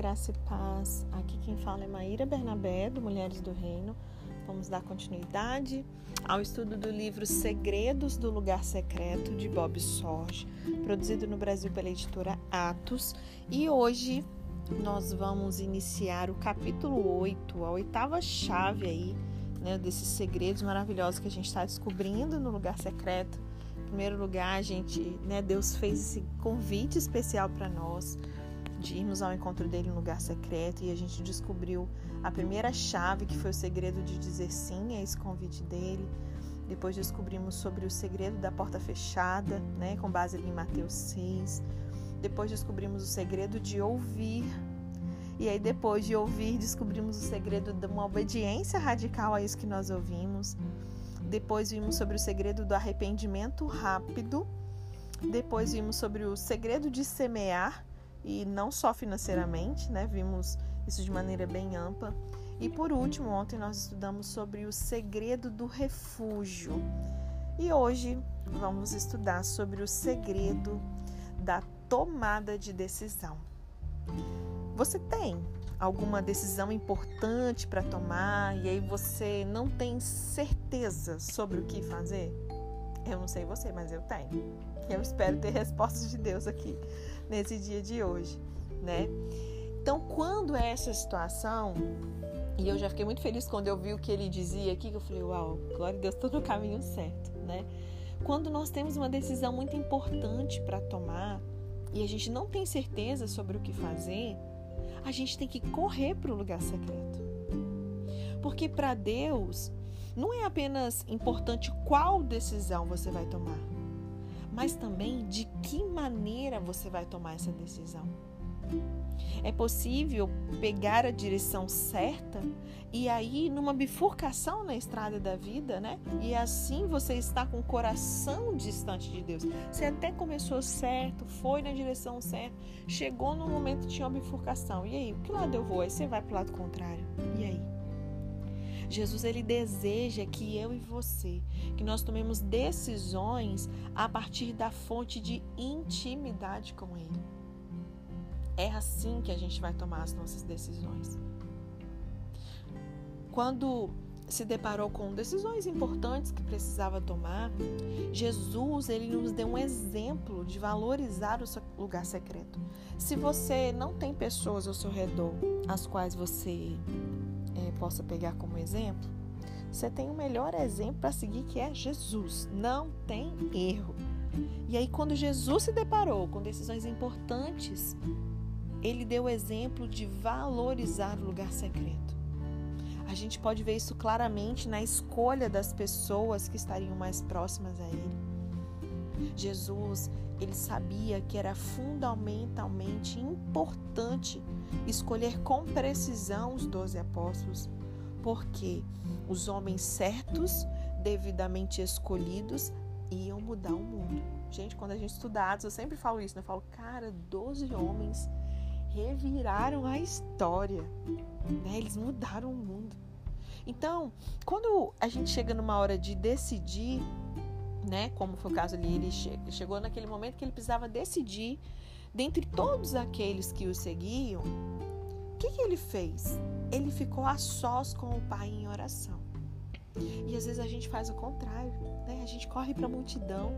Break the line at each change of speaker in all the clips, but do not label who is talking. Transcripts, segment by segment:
graça e paz. Aqui quem fala é Maíra Bernabé, do Mulheres do Reino. Vamos dar continuidade ao estudo do livro Segredos do Lugar Secreto, de Bob Sorge, produzido no Brasil pela editora Atos. E hoje nós vamos iniciar o capítulo 8, a oitava chave aí, né, desses segredos maravilhosos que a gente está descobrindo no lugar secreto. Em primeiro lugar, a gente, né, Deus fez esse convite especial para nós de irmos ao encontro dele no lugar secreto e a gente descobriu a primeira chave que foi o segredo de dizer sim a esse convite dele. Depois descobrimos sobre o segredo da porta fechada, né, com base em Mateus 6. Depois descobrimos o segredo de ouvir. E aí depois de ouvir, descobrimos o segredo de uma obediência radical a isso que nós ouvimos. Depois vimos sobre o segredo do arrependimento rápido. Depois vimos sobre o segredo de semear e não só financeiramente, né? Vimos isso de maneira bem ampla. E por último, ontem nós estudamos sobre o segredo do refúgio. E hoje vamos estudar sobre o segredo da tomada de decisão. Você tem alguma decisão importante para tomar e aí você não tem certeza sobre o que fazer? Eu não sei você, mas eu tenho. Eu espero ter respostas de Deus aqui nesse dia de hoje, né? Então, quando é essa situação, e eu já fiquei muito feliz quando eu vi o que ele dizia aqui, que eu falei, uau, glória a Deus, estou no caminho certo, né? Quando nós temos uma decisão muito importante para tomar e a gente não tem certeza sobre o que fazer, a gente tem que correr para o lugar secreto. Porque para Deus, não é apenas importante qual decisão você vai tomar, mas também de que maneira você vai tomar essa decisão. É possível pegar a direção certa e aí numa bifurcação na estrada da vida, né? E assim você está com o coração distante de Deus. Você até começou certo, foi na direção certa, chegou no momento que tinha uma bifurcação. E aí, que lado eu vou? Aí você vai para o lado contrário. E aí? Jesus ele deseja que eu e você, que nós tomemos decisões a partir da fonte de intimidade com ele. É assim que a gente vai tomar as nossas decisões. Quando se deparou com decisões importantes que precisava tomar, Jesus ele nos deu um exemplo de valorizar o lugar secreto. Se você não tem pessoas ao seu redor as quais você possa pegar como exemplo, você tem o melhor exemplo para seguir que é Jesus. Não tem erro. E aí, quando Jesus se deparou com decisões importantes, ele deu o exemplo de valorizar o lugar secreto. A gente pode ver isso claramente na escolha das pessoas que estariam mais próximas a ele. Jesus, ele sabia que era fundamentalmente importante escolher com precisão os doze apóstolos, porque os homens certos, devidamente escolhidos, iam mudar o mundo. Gente, quando a gente estuda Atos, eu sempre falo isso, né? Eu falo, cara, doze homens reviraram a história, né? Eles mudaram o mundo. Então, quando a gente chega numa hora de decidir, né? Como foi o caso ali, ele chegou naquele momento que ele precisava decidir dentre todos aqueles que o seguiam, o que, que ele fez? Ele ficou a sós com o Pai em oração. E às vezes a gente faz o contrário, né? A gente corre para a multidão,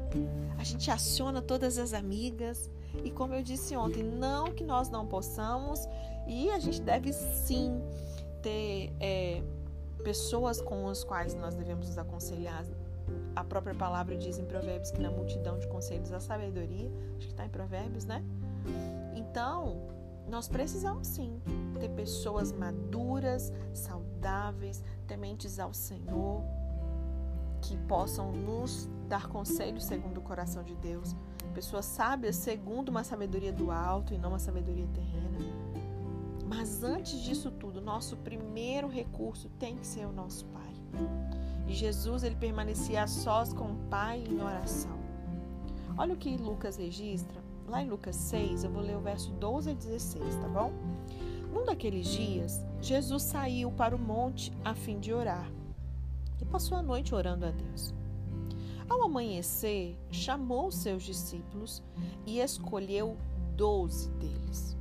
a gente aciona todas as amigas. E como eu disse ontem, não que nós não possamos, e a gente deve sim ter é, pessoas com as quais nós devemos nos aconselhar. A própria palavra diz em Provérbios que na multidão de conselhos há sabedoria. Acho que está em Provérbios, né? Então, nós precisamos sim ter pessoas maduras, saudáveis, tementes ao Senhor, que possam nos dar conselhos segundo o coração de Deus. Pessoas sábias segundo uma sabedoria do alto e não uma sabedoria terrena. Mas antes disso tudo, nosso primeiro recurso tem que ser o nosso Pai. E Jesus ele permanecia a sós com o Pai em oração. Olha o que Lucas registra lá em Lucas 6, eu vou ler o verso 12 a 16, tá bom? Num daqueles dias, Jesus saiu para o monte a fim de orar e passou a noite orando a Deus. Ao amanhecer, chamou seus discípulos e escolheu doze deles.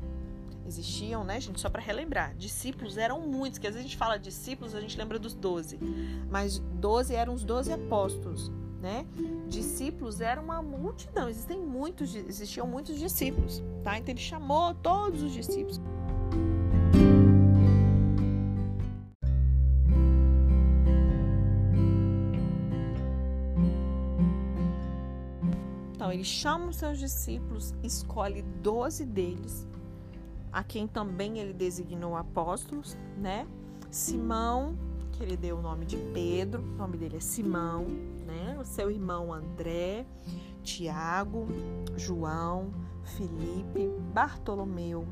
Existiam, né, gente? Só para relembrar, discípulos eram muitos, que às vezes a gente fala discípulos, a gente lembra dos doze. Mas doze eram os doze apóstolos, né? Discípulos eram uma multidão, existem muitos, existiam muitos discípulos, tá? Então ele chamou todos os discípulos. Então ele chama os seus discípulos, escolhe doze deles a quem também ele designou apóstolos, né? Simão, que ele deu o nome de Pedro, o nome dele é Simão? O seu irmão André, Tiago, João, Felipe, Bartolomeu,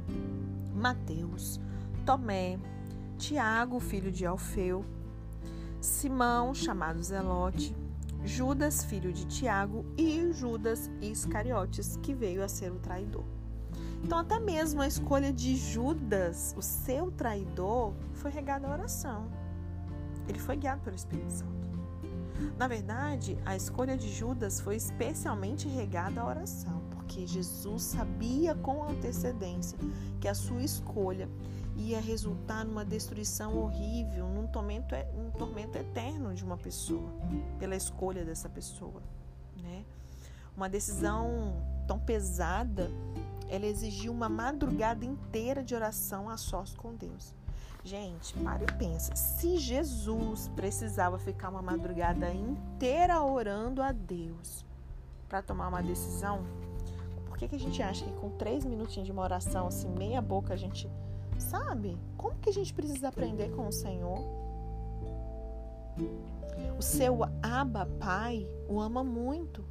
Mateus, Tomé, Tiago, filho de Alfeu, Simão, chamado Zelote, Judas, filho de Tiago, e Judas Iscariotes, que veio a ser o traidor. Então, até mesmo a escolha de Judas, o seu traidor, foi regada à oração. Ele foi guiado pelo Espírito Santo. Na verdade, a escolha de Judas foi especialmente regada à oração, porque Jesus sabia com antecedência que a sua escolha ia resultar numa destruição horrível, num tormento, num tormento eterno de uma pessoa, pela escolha dessa pessoa. Né? Uma decisão tão pesada ela exigiu uma madrugada inteira de oração a sós com Deus. Gente, para e pensa. Se Jesus precisava ficar uma madrugada inteira orando a Deus para tomar uma decisão, por que, que a gente acha que com três minutinhos de uma oração, assim, meia boca, a gente sabe? Como que a gente precisa aprender com o Senhor? O seu Abba Pai o ama muito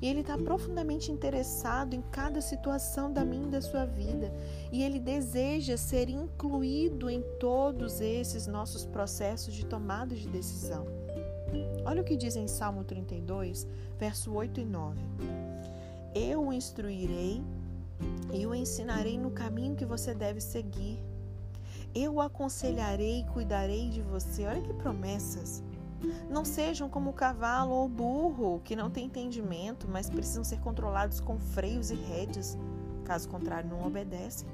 e ele está profundamente interessado em cada situação da minha e da sua vida e ele deseja ser incluído em todos esses nossos processos de tomada de decisão. Olha o que diz em Salmo 32, verso 8 e 9. Eu o instruirei e o ensinarei no caminho que você deve seguir. Eu aconselharei e cuidarei de você. Olha que promessas. Não sejam como o cavalo ou o burro, que não têm entendimento, mas precisam ser controlados com freios e rédeas. Caso contrário, não obedecem.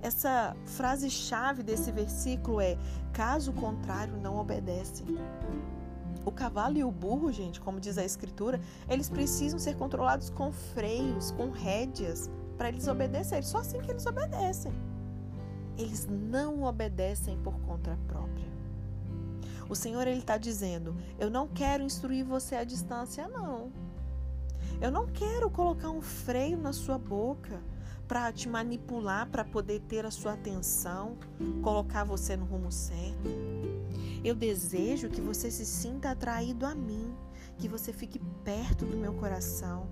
Essa frase-chave desse versículo é: caso contrário, não obedecem. O cavalo e o burro, gente, como diz a escritura, eles precisam ser controlados com freios, com rédeas, para eles obedecerem. Só assim que eles obedecem. Eles não obedecem por conta própria. O Senhor ele está dizendo: eu não quero instruir você à distância, não. Eu não quero colocar um freio na sua boca para te manipular, para poder ter a sua atenção, colocar você no rumo certo. Eu desejo que você se sinta atraído a mim, que você fique perto do meu coração,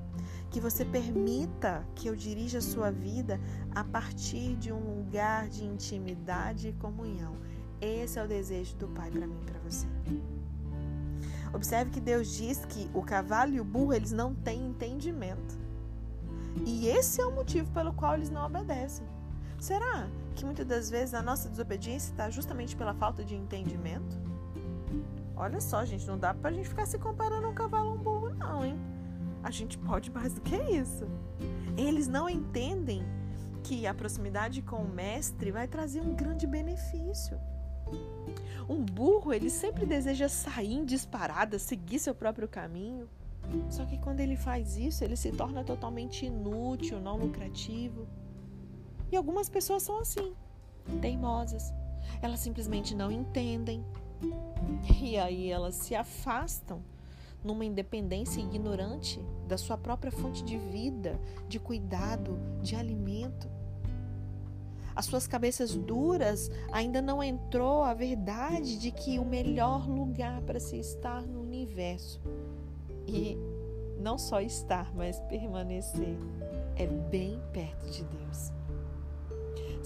que você permita que eu dirija a sua vida a partir de um lugar de intimidade e comunhão. Esse é o desejo do Pai para mim e para você. Observe que Deus diz que o cavalo e o burro eles não têm entendimento. E esse é o motivo pelo qual eles não obedecem. Será que muitas das vezes a nossa desobediência está justamente pela falta de entendimento? Olha só, gente, não dá para a gente ficar se comparando um cavalo a um burro, não, hein? A gente pode mais do que isso. Eles não entendem que a proximidade com o mestre vai trazer um grande benefício. Um burro, ele sempre deseja sair em disparada, seguir seu próprio caminho. Só que quando ele faz isso, ele se torna totalmente inútil, não lucrativo. E algumas pessoas são assim, teimosas. Elas simplesmente não entendem. E aí elas se afastam numa independência ignorante da sua própria fonte de vida, de cuidado, de alimento as suas cabeças duras, ainda não entrou a verdade de que o melhor lugar para se estar no universo e não só estar, mas permanecer é bem perto de Deus.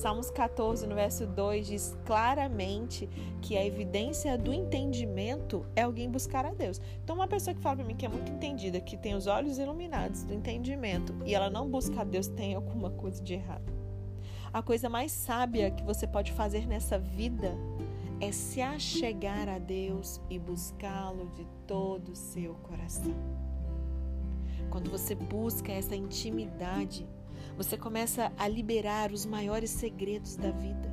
Salmos 14, no verso 2, diz claramente que a evidência do entendimento é alguém buscar a Deus. Então, uma pessoa que fala para mim que é muito entendida, que tem os olhos iluminados do entendimento e ela não busca a Deus, tem alguma coisa de errado. A coisa mais sábia que você pode fazer nessa vida é se achegar a Deus e buscá-lo de todo o seu coração. Quando você busca essa intimidade, Você começa a liberar os maiores segredos da vida.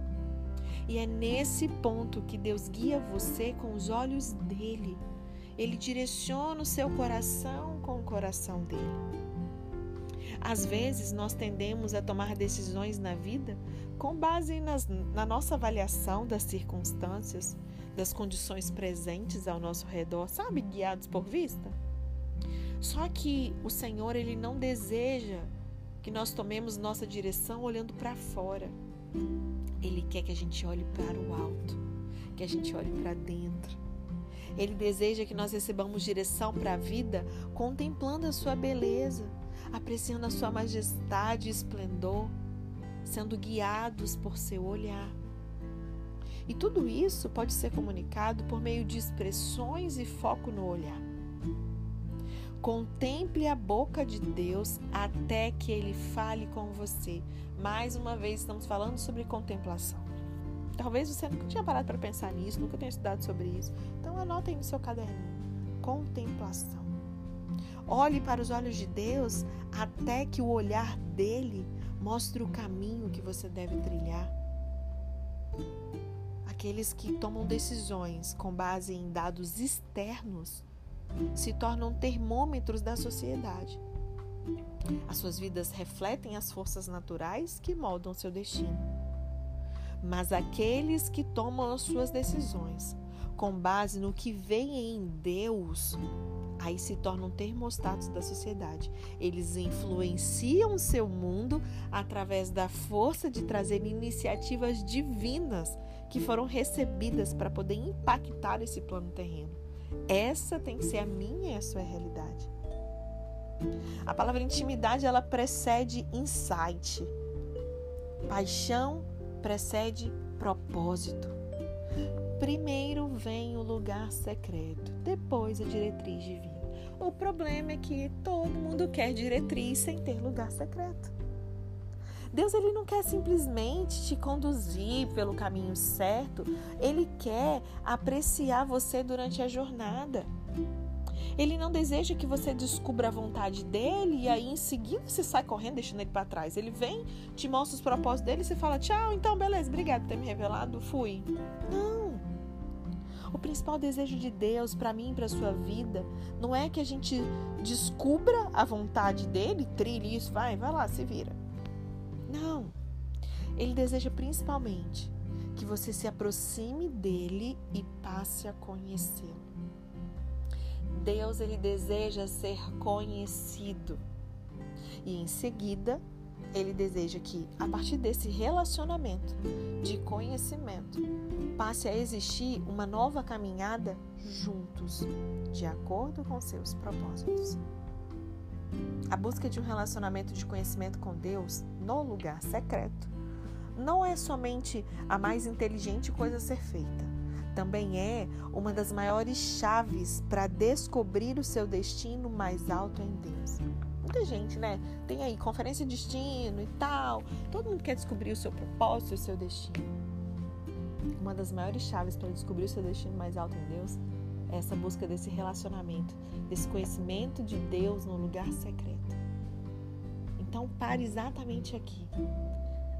E é nesse ponto que Deus guia você com os olhos dele. Ele direciona o seu coração com o coração dele. Às vezes nós tendemos a tomar decisões na vida com base nas, na nossa avaliação das circunstâncias, das condições presentes ao nosso redor, sabe, guiados por vista. Só que o Senhor ele não deseja que nós tomemos nossa direção olhando para fora. Ele quer que a gente olhe para o alto, que a gente olhe para dentro. Ele deseja que nós recebamos direção para a vida contemplando a sua beleza, apreciando a sua majestade e esplendor, sendo guiados por seu olhar. E tudo isso pode ser comunicado por meio de expressões e foco no olhar. Contemple a boca de Deus até que ele fale com você. Mais uma vez, estamos falando sobre contemplação. Talvez você nunca tinha parado para pensar nisso, nunca tenha estudado sobre isso. Então, anota aí no seu caderninho: contemplação. Olhe para os olhos de Deus até que o olhar dele mostre o caminho que você deve trilhar. Aqueles que tomam decisões com base em dados externos se tornam termômetros da sociedade. As suas vidas refletem as forças naturais que moldam seu destino. Mas aqueles que tomam as suas decisões com base no que vem em Deus aí se tornam termostatos da sociedade. Eles influenciam seu mundo através da força de trazer iniciativas divinas que foram recebidas para poder impactar esse plano terreno. Essa tem que ser a minha e a sua realidade. A palavra intimidade ela precede insight. Paixão precede propósito. Primeiro vem o lugar secreto, depois a diretriz divina. O problema é que todo mundo quer diretriz sem ter lugar secreto. Deus ele não quer simplesmente te conduzir pelo caminho certo, ele quer apreciar você durante a jornada. Ele não deseja que você descubra a vontade dele e aí em seguida você sai correndo deixando ele para trás. Ele vem, te mostra os propósitos dele e você fala: "Tchau, então beleza, obrigado por ter me revelado, fui". Não. O principal desejo de Deus para mim e para sua vida não é que a gente descubra a vontade dele, trilhe isso, vai, vai lá, se vira. Não. Ele deseja principalmente que você se aproxime dele e passe a conhecê-lo. Deus ele deseja ser conhecido. E em seguida, ele deseja que, a partir desse relacionamento de conhecimento, passe a existir uma nova caminhada juntos, de acordo com seus propósitos. A busca de um relacionamento de conhecimento com Deus no lugar secreto não é somente a mais inteligente coisa a ser feita, também é uma das maiores chaves para descobrir o seu destino mais alto em Deus. Muita gente, né? Tem aí conferência de destino e tal. Todo mundo quer descobrir o seu propósito o seu destino. Uma das maiores chaves para descobrir o seu destino mais alto em Deus essa busca desse relacionamento, desse conhecimento de Deus no lugar secreto. Então, pare exatamente aqui.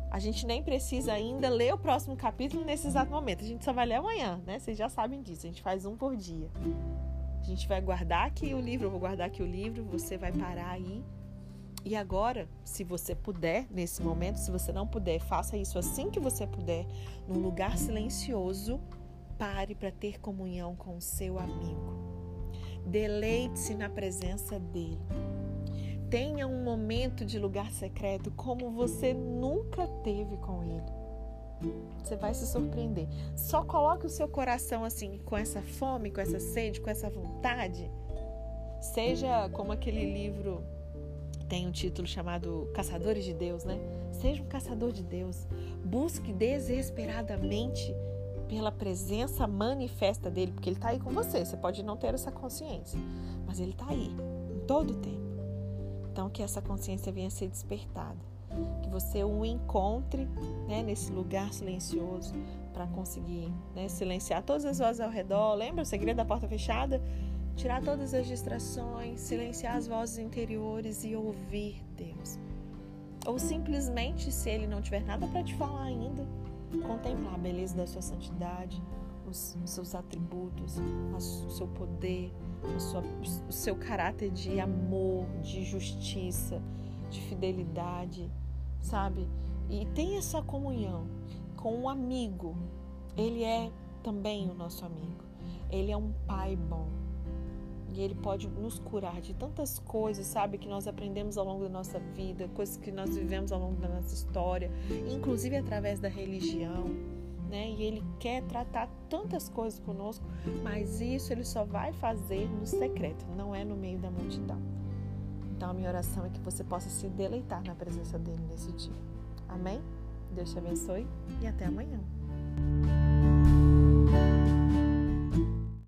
A gente nem precisa ainda ler o próximo capítulo nesse exato momento. A gente só vai ler amanhã, né? Vocês já sabem disso. A gente faz um por dia. A gente vai guardar aqui o livro, eu vou guardar aqui o livro, você vai parar aí. E agora, se você puder, nesse momento, se você não puder, faça isso assim que você puder, num lugar silencioso, pare para ter comunhão com o seu amigo. Deleite-se na presença dele. Tenha um momento de lugar secreto como você nunca teve com ele. Você vai se surpreender. Só coloque o seu coração assim, com essa fome, com essa sede, com essa vontade. Seja como aquele livro tem um título chamado Caçadores de Deus, né? Seja um caçador de Deus. Busque desesperadamente pela presença manifesta dele, porque ele está aí com você. Você pode não ter essa consciência, mas ele está aí, em todo o tempo. Então, que essa consciência venha a ser despertada que você o encontre né, nesse lugar silencioso para conseguir né, silenciar todas as vozes ao redor. Lembra o segredo da porta fechada? Tirar todas as distrações, silenciar as vozes interiores e ouvir Deus. Ou simplesmente, se ele não tiver nada para te falar ainda, contemplar a beleza da sua santidade, os, seus atributos, o seu poder, sua, o seu caráter de amor, de justiça, de fidelidade, sabe? E tem essa comunhão com um amigo. Ele é também o nosso amigo. Ele é um pai bom. E ele pode nos curar de tantas coisas, sabe, que nós aprendemos ao longo da nossa vida, coisas que nós vivemos ao longo da nossa história, inclusive através da religião né? E ele quer tratar tantas coisas conosco, mas isso ele só vai fazer no secreto, não é no meio da multidão. Então a minha oração é que você possa se deleitar na presença dele nesse dia. Amém? Deus te abençoe e até amanhã.